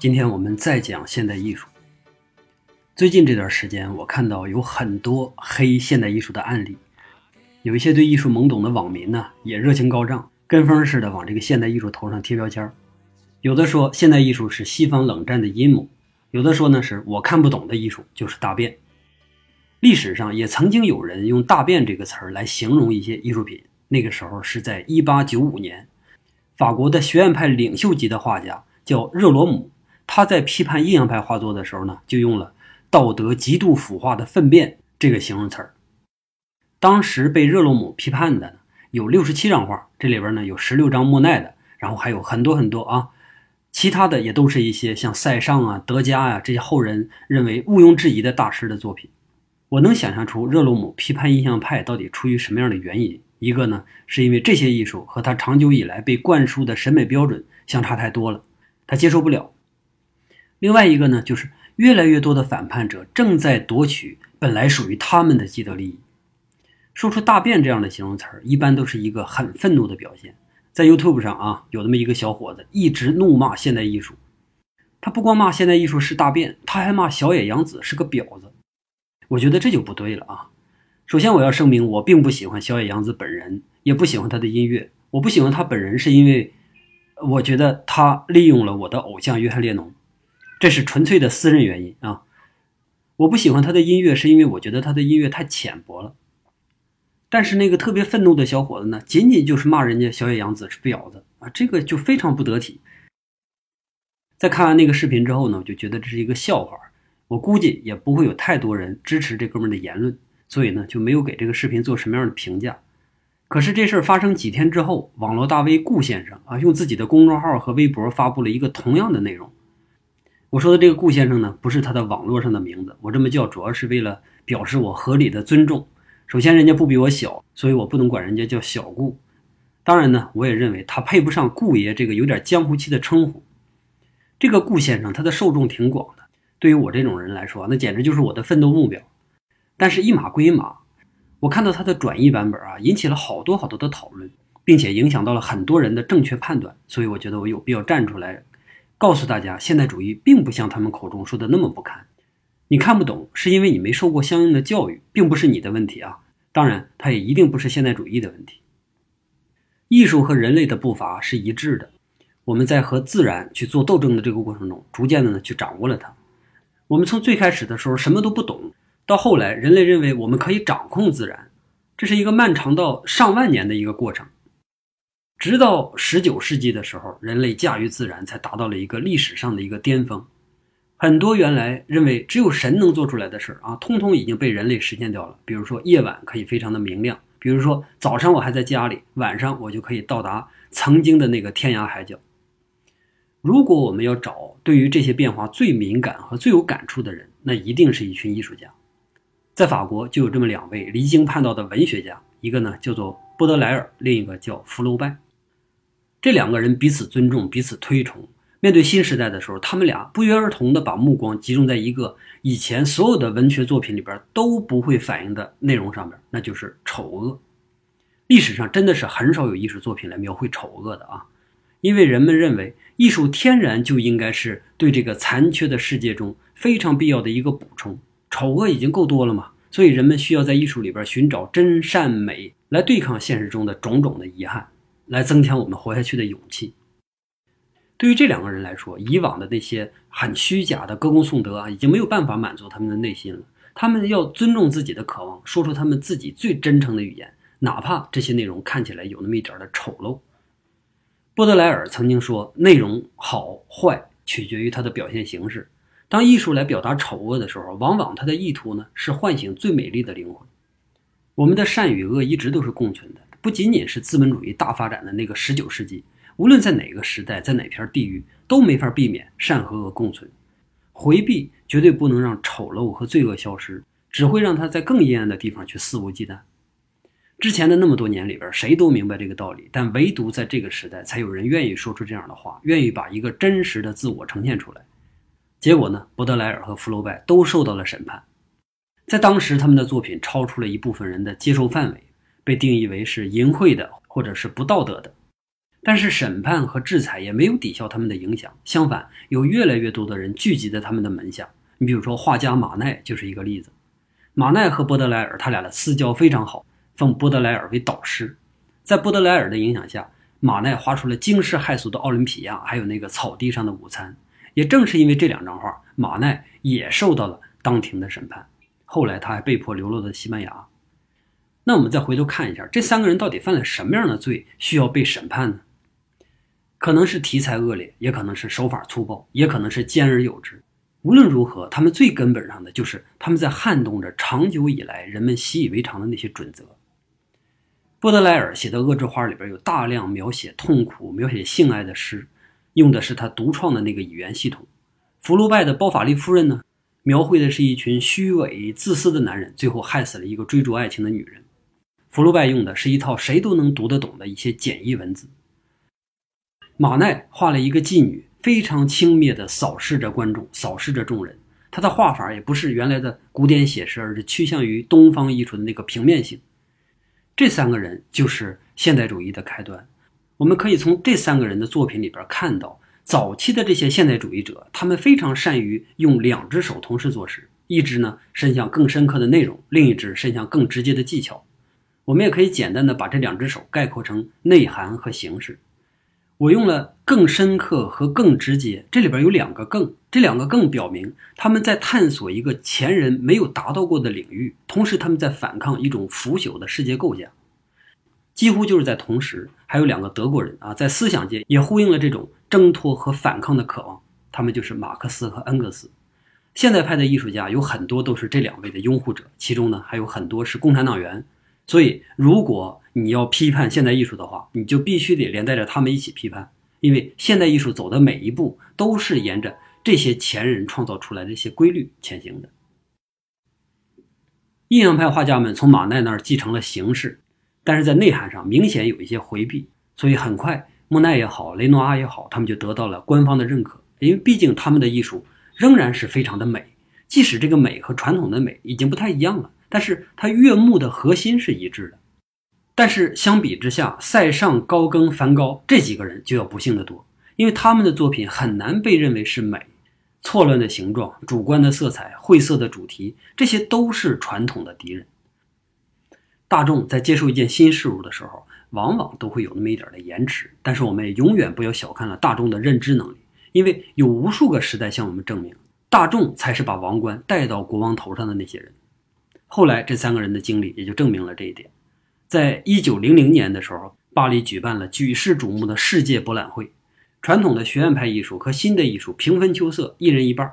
今天我们再讲现代艺术。最近这段时间，我看到有很多黑现代艺术的案例，有一些对艺术懵懂的网民呢，也热情高涨，跟风似的往这个现代艺术头上贴标签。有的说现代艺术是西方冷战的阴谋，有的说呢是我看不懂的艺术就是大便。历史上也曾经有人用“大便”这个词儿来形容一些艺术品，那个时候是在1895年，法国的学院派领袖级的画家叫热罗姆，他在批判印象派画作的时候呢，就用了“道德极度腐化的粪便”这个形容词儿。当时被热罗姆批判的有六十七张画，这里边呢有十六张莫奈的，然后还有很多很多啊，其他的也都是一些像塞尚啊、德加呀、这些后人认为毋庸置疑的大师的作品。我能想象出热罗姆批判印象派到底出于什么样的原因。一个呢，是因为这些艺术和他长久以来被灌输的审美标准相差太多了，他接受不了；另外一个呢，就是越来越多的反叛者正在夺取本来属于他们的既得利益。说出“大便”这样的形容词儿，一般都是一个很愤怒的表现。在 YouTube 上啊，有那么一个小伙子一直怒骂现代艺术，他不光骂现代艺术是大便，他还骂小野洋子是个婊子。我觉得这就不对了啊！首先，我要声明，我并不喜欢小野洋子本人，也不喜欢她的音乐。我不喜欢她本人，是因为我觉得她利用了我的偶像约翰列侬，这是纯粹的私人原因啊！我不喜欢他的音乐，是因为我觉得他的音乐太浅薄了。但是那个特别愤怒的小伙子呢，仅仅就是骂人家小野洋子是婊子啊，这个就非常不得体。在看完那个视频之后呢，我就觉得这是一个笑话。我估计也不会有太多人支持这哥们的言论，所以呢就没有给这个视频做什么样的评价。可是这事儿发生几天之后，网络大 V 顾先生啊，用自己的公众号和微博发布了一个同样的内容。我说的这个顾先生呢，不是他的网络上的名字，我这么叫主要是为了表示我合理的尊重。首先，人家不比我小，所以我不能管人家叫小顾。当然呢，我也认为他配不上顾爷这个有点江湖气的称呼。这个顾先生他的受众挺广的。对于我这种人来说，那简直就是我的奋斗目标。但是，一码归一码，我看到他的转译版本啊，引起了好多好多的讨论，并且影响到了很多人的正确判断。所以，我觉得我有必要站出来，告诉大家，现代主义并不像他们口中说的那么不堪。你看不懂，是因为你没受过相应的教育，并不是你的问题啊。当然，它也一定不是现代主义的问题。艺术和人类的步伐是一致的，我们在和自然去做斗争的这个过程中，逐渐的呢去掌握了它。我们从最开始的时候什么都不懂，到后来人类认为我们可以掌控自然，这是一个漫长到上万年的一个过程。直到十九世纪的时候，人类驾驭自然才达到了一个历史上的一个巅峰。很多原来认为只有神能做出来的事儿啊，通通已经被人类实现掉了。比如说夜晚可以非常的明亮，比如说早上我还在家里，晚上我就可以到达曾经的那个天涯海角。如果我们要找对于这些变化最敏感和最有感触的人，那一定是一群艺术家。在法国就有这么两位离经叛道的文学家，一个呢叫做波德莱尔，另一个叫福楼拜。这两个人彼此尊重，彼此推崇。面对新时代的时候，他们俩不约而同地把目光集中在一个以前所有的文学作品里边都不会反映的内容上面，那就是丑恶。历史上真的是很少有艺术作品来描绘丑恶的啊，因为人们认为艺术天然就应该是对这个残缺的世界中非常必要的一个补充，丑恶已经够多了嘛，所以人们需要在艺术里边寻找真善美，来对抗现实中的种种的遗憾，来增强我们活下去的勇气。对于这两个人来说，以往的那些很虚假的歌功颂德啊，已经没有办法满足他们的内心了。他们要尊重自己的渴望，说出他们自己最真诚的语言，哪怕这些内容看起来有那么一点的丑陋。波德莱尔曾经说：“内容好坏取决于它的表现形式。当艺术来表达丑恶的时候，往往它的意图呢是唤醒最美丽的灵魂。我们的善与恶一直都是共存的，不仅仅是资本主义大发展的那个十九世纪。”无论在哪个时代，在哪片地域，都没法避免善和恶共存。回避绝对不能让丑陋和罪恶消失，只会让他在更阴暗的地方去肆无忌惮。之前的那么多年里边，谁都明白这个道理，但唯独在这个时代，才有人愿意说出这样的话，愿意把一个真实的自我呈现出来。结果呢，波德莱尔和福楼拜都受到了审判。在当时，他们的作品超出了一部分人的接受范围，被定义为是淫秽的或者是不道德的。但是审判和制裁也没有抵消他们的影响，相反，有越来越多的人聚集在他们的门下。你比如说，画家马奈就是一个例子。马奈和波德莱尔他俩的私交非常好，奉波德莱尔为导师。在波德莱尔的影响下，马奈画出了惊世骇俗的奥林匹亚，还有那个草地上的午餐。也正是因为这两张画，马奈也受到了当庭的审判。后来他还被迫流落到西班牙。那我们再回头看一下，这三个人到底犯了什么样的罪，需要被审判呢？可能是题材恶劣，也可能是手法粗暴，也可能是兼而有之。无论如何，他们最根本上的就是他们在撼动着长久以来人们习以为常的那些准则。波德莱尔写的《恶之花》里边有大量描写痛苦、描写性爱的诗，用的是他独创的那个语言系统。福楼拜的《包法利夫人》呢，描绘的是一群虚伪、自私的男人，最后害死了一个追逐爱情的女人。福楼拜用的是一套谁都能读得懂的一些简易文字。马奈画了一个妓女，非常轻蔑地扫视着观众，扫视着众人。他的画法也不是原来的古典写实，而是趋向于东方艺术的那个平面性。这三个人就是现代主义的开端。我们可以从这三个人的作品里边看到，早期的这些现代主义者，他们非常善于用两只手同时做事，一只呢伸向更深刻的内容，另一只伸向更直接的技巧。我们也可以简单的把这两只手概括成内涵和形式。我用了更深刻和更直接，这里边有两个更，这两个更表明他们在探索一个前人没有达到过的领域，同时他们在反抗一种腐朽的世界构架。几乎就是在同时，还有两个德国人啊，在思想界也呼应了这种挣脱和反抗的渴望，他们就是马克思和恩格斯。现代派的艺术家有很多都是这两位的拥护者，其中呢还有很多是共产党员。所以，如果你要批判现代艺术的话，你就必须得连带着他们一起批判，因为现代艺术走的每一步都是沿着这些前人创造出来的一些规律前行的。印象派画家们从马奈那儿继承了形式，但是在内涵上明显有一些回避，所以很快莫奈也好，雷诺阿也好，他们就得到了官方的认可，因为毕竟他们的艺术仍然是非常的美，即使这个美和传统的美已经不太一样了。但是他悦目的核心是一致的，但是相比之下，塞尚、高更、梵高这几个人就要不幸的多，因为他们的作品很难被认为是美，错乱的形状、主观的色彩、晦涩的主题，这些都是传统的敌人。大众在接受一件新事物的时候，往往都会有那么一点的延迟，但是我们也永远不要小看了大众的认知能力，因为有无数个时代向我们证明，大众才是把王冠戴到国王头上的那些人。后来，这三个人的经历也就证明了这一点。在一九零零年的时候，巴黎举办了举世瞩目的世界博览会，传统的学院派艺术和新的艺术平分秋色，一人一半。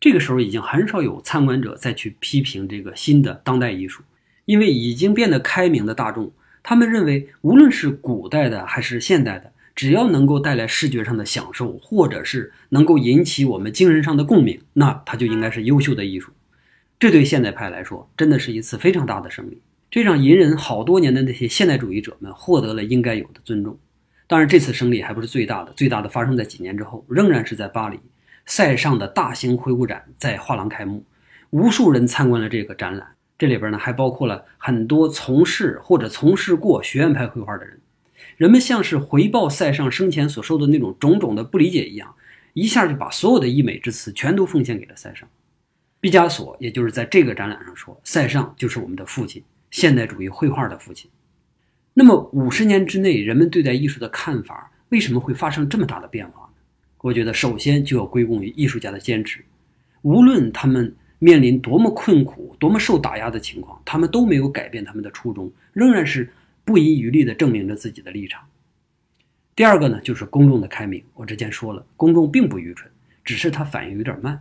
这个时候已经很少有参观者再去批评这个新的当代艺术，因为已经变得开明的大众，他们认为无论是古代的还是现代的，只要能够带来视觉上的享受，或者是能够引起我们精神上的共鸣，那它就应该是优秀的艺术。这对现代派来说，真的是一次非常大的胜利。这让隐忍好多年的那些现代主义者们获得了应该有的尊重。当然，这次胜利还不是最大的，最大的发生在几年之后，仍然是在巴黎，塞尚的大型回顾展在画廊开幕，无数人参观了这个展览。这里边呢，还包括了很多从事或者从事过学院派绘画的人。人们像是回报塞尚生前所受的那种种种的不理解一样，一下就把所有的溢美之词全都奉献给了塞尚。毕加索也就是在这个展览上说，塞尚就是我们的父亲，现代主义绘画的父亲。那么五十年之内，人们对待艺术的看法为什么会发生这么大的变化呢？我觉得首先就要归功于艺术家的坚持，无论他们面临多么困苦、多么受打压的情况，他们都没有改变他们的初衷，仍然是不遗余力地证明着自己的立场。第二个呢，就是公众的开明。我之前说了，公众并不愚蠢，只是他反应有点慢。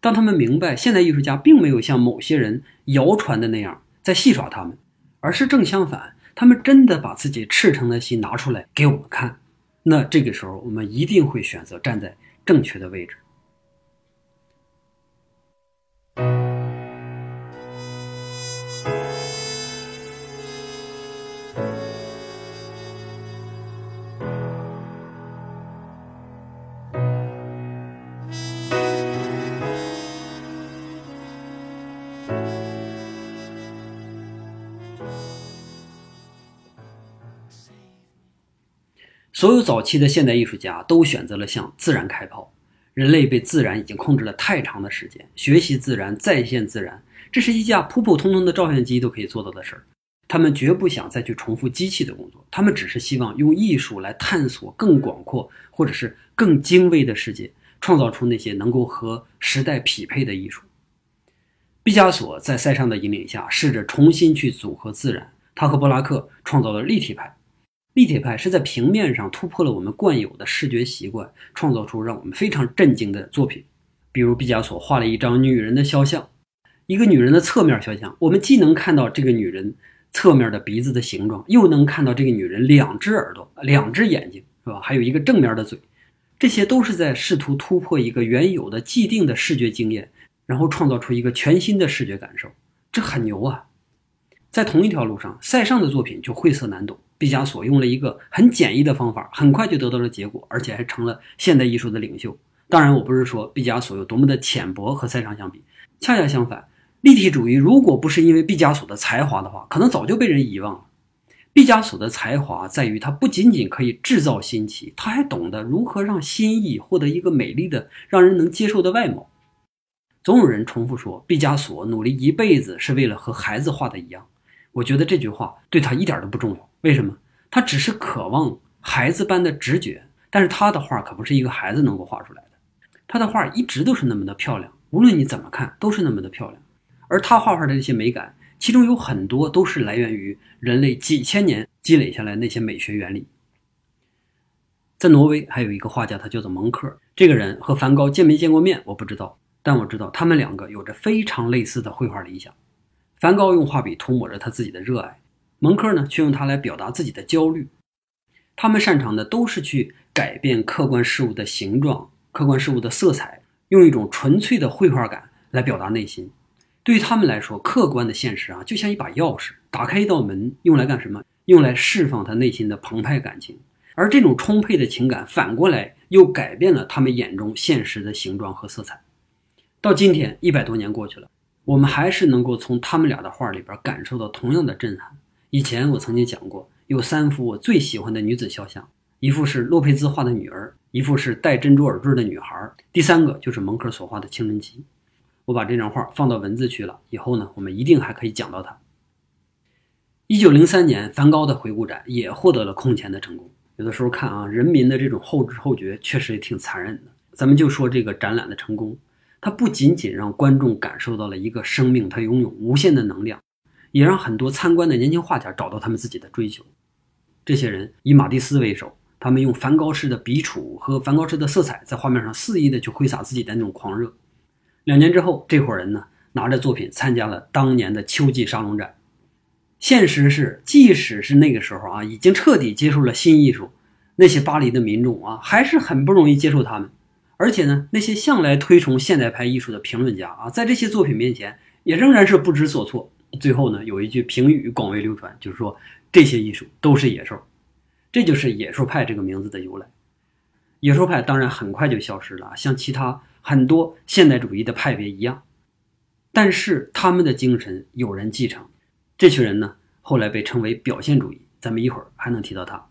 当他们明白现代艺术家并没有像某些人谣传的那样在戏耍他们，而是正相反，他们真的把自己赤诚的心拿出来给我们看，那这个时候我们一定会选择站在正确的位置。所有早期的现代艺术家都选择了向自然开炮。人类被自然已经控制了太长的时间，学习自然，再现自然，这是一架普普通通的照相机都可以做到的事儿。他们绝不想再去重复机器的工作，他们只是希望用艺术来探索更广阔或者是更精微的世界，创造出那些能够和时代匹配的艺术。毕加索在塞尚的引领下，试着重新去组合自然。他和布拉克创造了立体派。立体派是在平面上突破了我们惯有的视觉习惯，创造出让我们非常震惊的作品。比如毕加索画了一张女人的肖像，一个女人的侧面肖像，我们既能看到这个女人侧面的鼻子的形状，又能看到这个女人两只耳朵、两只眼睛，是吧？还有一个正面的嘴，这些都是在试图突破一个原有的既定的视觉经验，然后创造出一个全新的视觉感受，这很牛啊！在同一条路上，塞尚的作品就晦涩难懂。毕加索用了一个很简易的方法，很快就得到了结果，而且还成了现代艺术的领袖。当然，我不是说毕加索有多么的浅薄和塞尚相比，恰恰相反，立体主义如果不是因为毕加索的才华的话，可能早就被人遗忘了。毕加索的才华在于他不仅仅可以制造新奇，他还懂得如何让新意获得一个美丽的、让人能接受的外貌。总有人重复说，毕加索努力一辈子是为了和孩子画的一样。我觉得这句话对他一点都不重要。为什么？他只是渴望孩子般的直觉，但是他的画可不是一个孩子能够画出来的。他的画一直都是那么的漂亮，无论你怎么看都是那么的漂亮。而他画画的这些美感，其中有很多都是来源于人类几千年积累下来那些美学原理。在挪威还有一个画家，他叫做蒙克。这个人和梵高见没见过面我不知道，但我知道他们两个有着非常类似的绘画理想。梵高用画笔涂抹着他自己的热爱。蒙克呢，却用它来表达自己的焦虑。他们擅长的都是去改变客观事物的形状、客观事物的色彩，用一种纯粹的绘画感来表达内心。对于他们来说，客观的现实啊，就像一把钥匙，打开一道门，用来干什么？用来释放他内心的澎湃感情。而这种充沛的情感，反过来又改变了他们眼中现实的形状和色彩。到今天，一百多年过去了，我们还是能够从他们俩的画里边感受到同样的震撼。以前我曾经讲过，有三幅我最喜欢的女子肖像，一幅是洛佩兹画的女儿，一幅是戴珍珠耳坠的女孩，第三个就是蒙克所画的青春期。我把这张画放到文字区了，以后呢，我们一定还可以讲到它。一九零三年，梵高的回顾展也获得了空前的成功。有的时候看啊，人民的这种后知后觉确实也挺残忍的。咱们就说这个展览的成功，它不仅仅让观众感受到了一个生命，它拥有无限的能量。也让很多参观的年轻画家找到他们自己的追求。这些人以马蒂斯为首，他们用梵高式的笔触和梵高式的色彩，在画面上肆意的去挥洒自己的那种狂热。两年之后，这伙人呢拿着作品参加了当年的秋季沙龙展。现实是，即使是那个时候啊，已经彻底接受了新艺术，那些巴黎的民众啊，还是很不容易接受他们。而且呢，那些向来推崇现代派艺术的评论家啊，在这些作品面前，也仍然是不知所措。最后呢，有一句评语广为流传，就是说这些艺术都是野兽，这就是野兽派这个名字的由来。野兽派当然很快就消失了，像其他很多现代主义的派别一样，但是他们的精神有人继承。这群人呢，后来被称为表现主义，咱们一会儿还能提到他。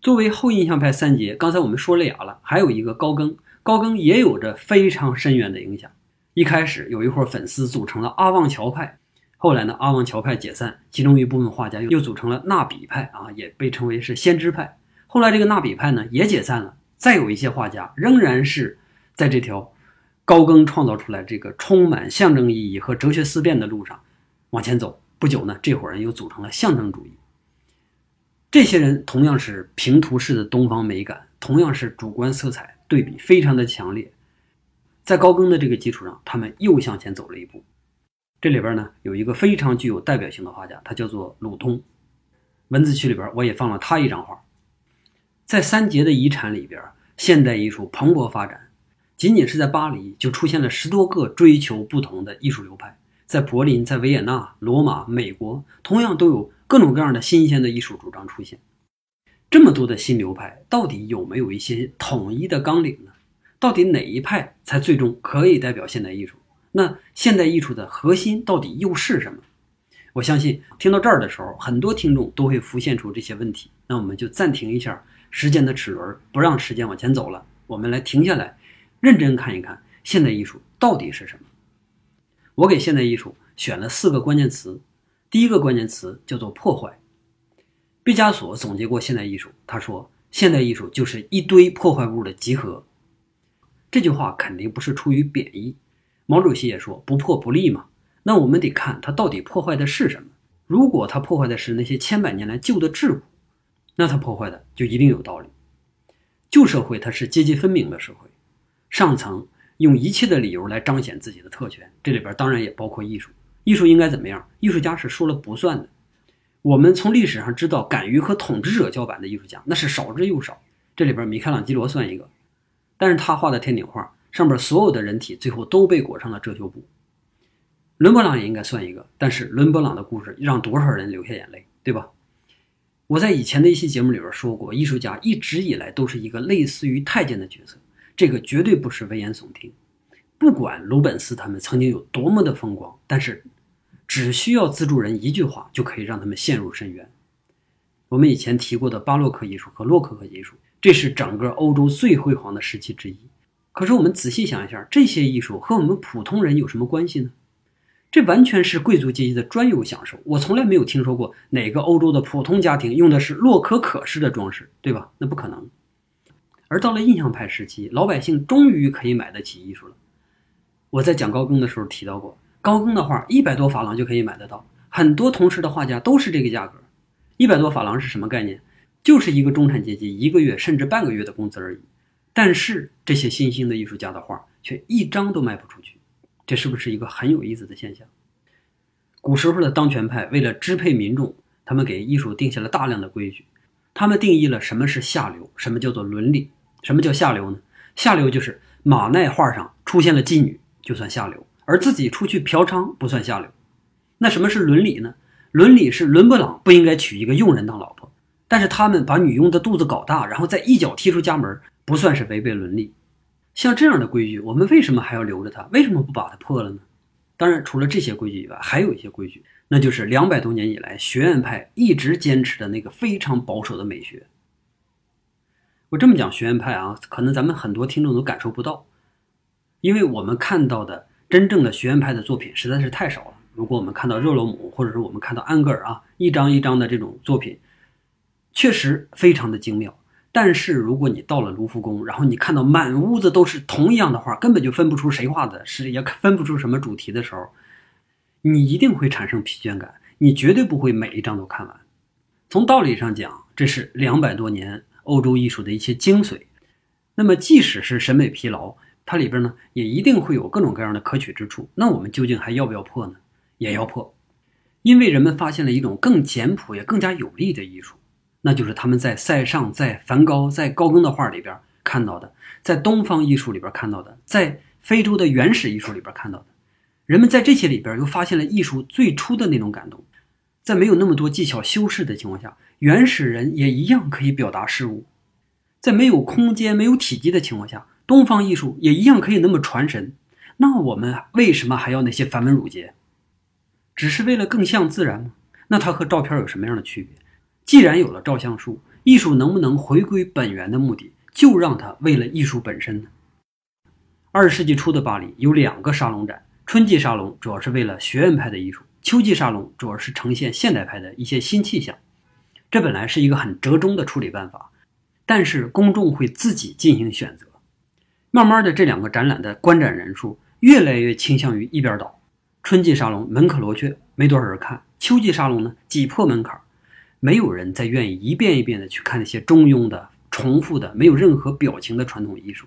作为后印象派三杰，刚才我们说了俩了，还有一个高更，高更也有着非常深远的影响。一开始有一伙粉丝组成了阿旺桥派。后来呢，阿旺桥派解散，其中一部分画家又组成了纳比派啊，也被称为是先知派。后来这个纳比派呢也解散了，再有一些画家仍然是在这条高更创造出来这个充满象征意义和哲学思辨的路上往前走。不久呢，这伙人又组成了象征主义。这些人同样是平涂式的东方美感，同样是主观色彩对比非常的强烈。在高更的这个基础上，他们又向前走了一步。这里边呢有一个非常具有代表性的画家，他叫做鲁通。文字区里边我也放了他一张画。在三杰的遗产里边，现代艺术蓬勃发展。仅仅是在巴黎就出现了十多个追求不同的艺术流派，在柏林、在维也纳、罗马、美国，同样都有各种各样的新鲜的艺术主张出现。这么多的新流派，到底有没有一些统一的纲领呢？到底哪一派才最终可以代表现代艺术？那现代艺术的核心到底又是什么？我相信听到这儿的时候，很多听众都会浮现出这些问题。那我们就暂停一下时间的齿轮，不让时间往前走了。我们来停下来，认真看一看现代艺术到底是什么。我给现代艺术选了四个关键词，第一个关键词叫做破坏。毕加索总结过现代艺术，他说：“现代艺术就是一堆破坏物的集合。”这句话肯定不是出于贬义。毛主席也说：“不破不立嘛。”那我们得看他到底破坏的是什么。如果他破坏的是那些千百年来旧的桎梏，那他破坏的就一定有道理。旧社会它是阶级分明的社会，上层用一切的理由来彰显自己的特权，这里边当然也包括艺术。艺术应该怎么样？艺术家是说了不算的。我们从历史上知道，敢于和统治者叫板的艺术家那是少之又少。这里边米开朗基罗算一个，但是他画的天顶画上面所有的人体最后都被裹上了遮羞布。伦勃朗也应该算一个，但是伦勃朗的故事让多少人流下眼泪，对吧？我在以前的一期节目里边说过，艺术家一直以来都是一个类似于太监的角色，这个绝对不是危言耸听。不管鲁本斯他们曾经有多么的风光，但是只需要资助人一句话，就可以让他们陷入深渊。我们以前提过的巴洛克艺术和洛可可艺术，这是整个欧洲最辉煌的时期之一。可是我们仔细想一下，这些艺术和我们普通人有什么关系呢？这完全是贵族阶级的专有享受。我从来没有听说过哪个欧洲的普通家庭用的是洛可可式的装饰，对吧？那不可能。而到了印象派时期，老百姓终于可以买得起艺术了。我在讲高更的时候提到过，高更的画一百多法郎就可以买得到，很多同时的画家都是这个价格。一百多法郎是什么概念？就是一个中产阶级一个月甚至半个月的工资而已。但是这些新兴的艺术家的画却一张都卖不出去。这是不是一个很有意思的现象？古时候的当权派为了支配民众，他们给艺术定下了大量的规矩。他们定义了什么是下流，什么叫做伦理。什么叫下流呢？下流就是马奈画上出现了妓女就算下流，而自己出去嫖娼不算下流。那什么是伦理呢？伦理是伦勃朗不应该娶一个佣人当老婆，但是他们把女佣的肚子搞大，然后再一脚踢出家门，不算是违背伦理。像这样的规矩，我们为什么还要留着它？为什么不把它破了呢？当然，除了这些规矩以外，还有一些规矩，那就是两百多年以来学院派一直坚持的那个非常保守的美学。我这么讲学院派啊，可能咱们很多听众都感受不到，因为我们看到的真正的学院派的作品实在是太少了。如果我们看到热罗姆，或者是我们看到安格尔啊，一张一张的这种作品，确实非常的精妙。但是，如果你到了卢浮宫，然后你看到满屋子都是同样的画，根本就分不出谁画的，是也分不出什么主题的时候，你一定会产生疲倦感，你绝对不会每一张都看完。从道理上讲，这是两百多年欧洲艺术的一些精髓。那么，即使是审美疲劳，它里边呢也一定会有各种各样的可取之处。那我们究竟还要不要破呢？也要破，因为人们发现了一种更简朴也更加有力的艺术。那就是他们在塞尚、在梵高、在高更的画里边看到的，在东方艺术里边看到的，在非洲的原始艺术里边看到的。人们在这些里边又发现了艺术最初的那种感动，在没有那么多技巧修饰的情况下，原始人也一样可以表达事物；在没有空间、没有体积的情况下，东方艺术也一样可以那么传神。那我们为什么还要那些繁文缛节？只是为了更像自然吗？那它和照片有什么样的区别？既然有了照相术，艺术能不能回归本源的目的，就让它为了艺术本身呢？二十世纪初的巴黎有两个沙龙展，春季沙龙主要是为了学院派的艺术，秋季沙龙主要是呈现现代派的一些新气象。这本来是一个很折中的处理办法，但是公众会自己进行选择。慢慢的，这两个展览的观展人数越来越倾向于一边倒。春季沙龙门可罗雀，没多少人看；秋季沙龙呢，挤破门槛。没有人再愿意一遍一遍的去看那些中庸的、重复的、没有任何表情的传统艺术。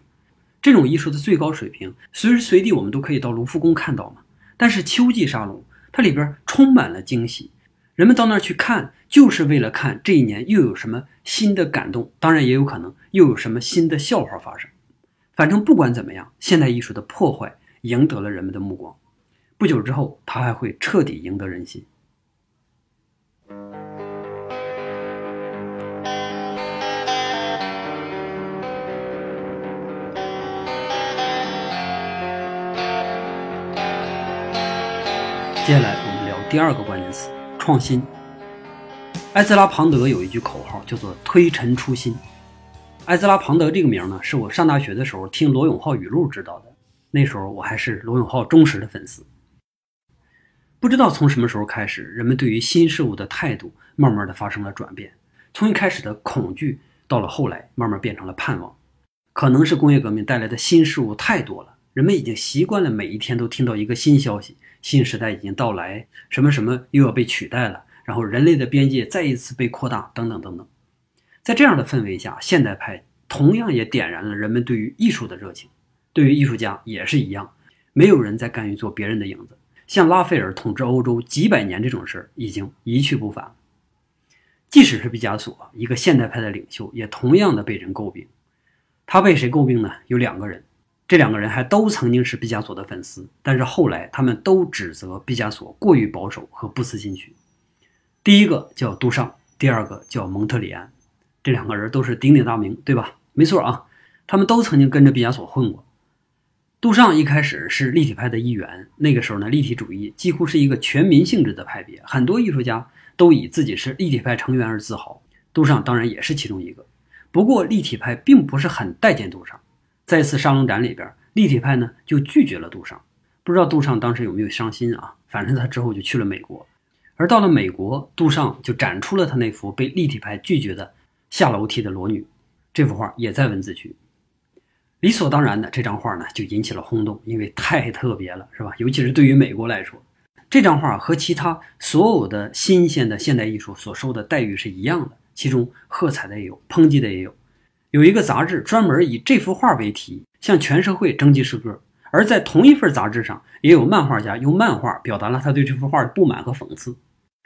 这种艺术的最高水平，随时随地我们都可以到卢浮宫看到嘛。但是秋季沙龙，它里边充满了惊喜，人们到那儿去看，就是为了看这一年又有什么新的感动。当然，也有可能又有什么新的笑话发生。反正不管怎么样，现代艺术的破坏赢得了人们的目光。不久之后，它还会彻底赢得人心。接下来我们聊第二个关键词：创新。埃兹拉·庞德有一句口号，叫做“推陈出新”。埃兹拉·庞德这个名呢，是我上大学的时候听罗永浩语录知道的。那时候我还是罗永浩忠实的粉丝。不知道从什么时候开始，人们对于新事物的态度慢慢的发生了转变，从一开始的恐惧，到了后来慢慢变成了盼望。可能是工业革命带来的新事物太多了，人们已经习惯了每一天都听到一个新消息，新时代已经到来，什么什么又要被取代了，然后人类的边界再一次被扩大，等等等等。在这样的氛围下，现代派同样也点燃了人们对于艺术的热情。对于艺术家也是一样，没有人再甘于做别人的影子。像拉斐尔统治欧洲几百年这种事儿已经一去不返。即使是毕加索，一个现代派的领袖，也同样的被人诟病。他被谁诟病呢？有两个人，这两个人还都曾经是毕加索的粉丝，但是后来他们都指责毕加索过于保守和不思进取。第一个叫杜尚，第二个叫蒙特里安。这两个人都是鼎鼎大名，对吧？没错啊，他们都曾经跟着毕加索混过。杜尚一开始是立体派的一员，那个时候呢，立体主义几乎是一个全民性质的派别，很多艺术家都以自己是立体派成员而自豪。杜尚当然也是其中一个。不过，立体派并不是很待见杜尚，在一次沙龙展里边，立体派呢就拒绝了杜尚。不知道杜尚当时有没有伤心啊？反正他之后就去了美国，而到了美国，杜尚就展出了他那幅被立体派拒绝的。下楼梯的裸女，这幅画也在文字区。理所当然的，这张画呢就引起了轰动，因为太特别了，是吧？尤其是对于美国来说，这张画和其他所有的新鲜的现代艺术所受的待遇是一样的，其中喝彩的也有，抨击的也有。有一个杂志专门以这幅画为题，向全社会征集诗歌。而在同一份杂志上，也有漫画家用漫画表达了他对这幅画的不满和讽刺。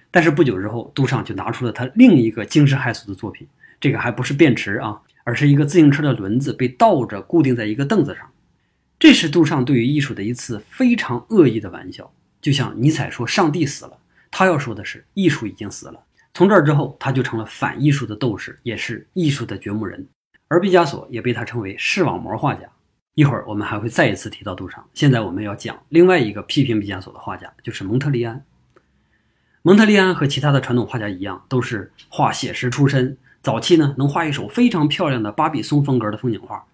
但是不久之后，杜尚就拿出了他另一个惊世骇俗的作品。这个还不是便池啊，而是一个自行车的轮子被倒着固定在一个凳子上。这是杜尚对于艺术的一次非常恶意的玩笑，就像尼采说上帝死了，他要说的是艺术已经死了。从这儿之后，他就成了反艺术的斗士，也是艺术的掘墓人。而毕加索也被他称为视网膜画家。一会儿我们还会再一次提到杜尚。现在我们要讲另外一个批评毕加索的画家，就是蒙特利安。蒙特利安和其他的传统画家一样，都是画写实出身。早期呢，能画一手非常漂亮的巴比松风格的风景画。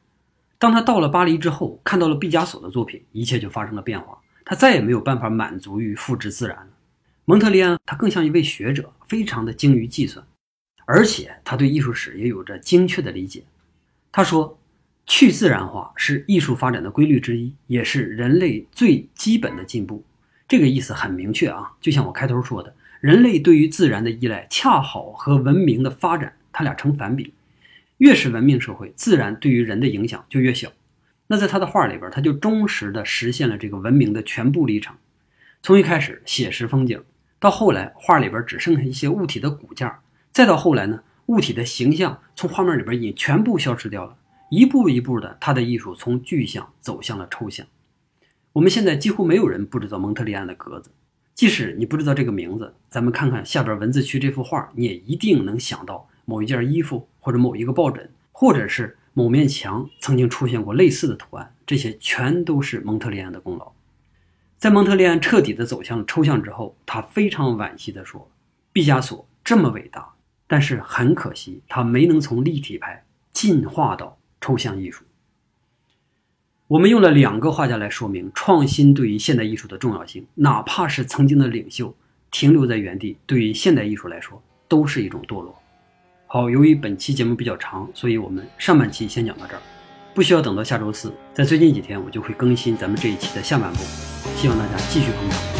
当他到了巴黎之后，看到了毕加索的作品，一切就发生了变化。他再也没有办法满足于复制自然了。蒙特利安他更像一位学者，非常的精于计算，而且他对艺术史也有着精确的理解。他说：“去自然化是艺术发展的规律之一，也是人类最基本的进步。”这个意思很明确啊，就像我开头说的，人类对于自然的依赖，恰好和文明的发展。它俩成反比，越是文明社会，自然对于人的影响就越小。那在他的画里边，他就忠实的实现了这个文明的全部历程。从一开始写实风景，到后来画里边只剩下一些物体的骨架，再到后来呢，物体的形象从画面里边已经全部消失掉了。一步一步的，他的艺术从具象走向了抽象。我们现在几乎没有人不知道蒙特利安的格子，即使你不知道这个名字，咱们看看下边文字区这幅画，你也一定能想到。某一件衣服，或者某一个抱枕，或者是某面墙曾经出现过类似的图案，这些全都是蒙特利安的功劳。在蒙特利安彻底的走向了抽象之后，他非常惋惜地说：“毕加索这么伟大，但是很可惜，他没能从立体派进化到抽象艺术。”我们用了两个画家来说明创新对于现代艺术的重要性，哪怕是曾经的领袖停留在原地，对于现代艺术来说都是一种堕落。好，由于本期节目比较长，所以我们上半期先讲到这儿，不需要等到下周四，在最近几天我就会更新咱们这一期的下半部，希望大家继续捧场，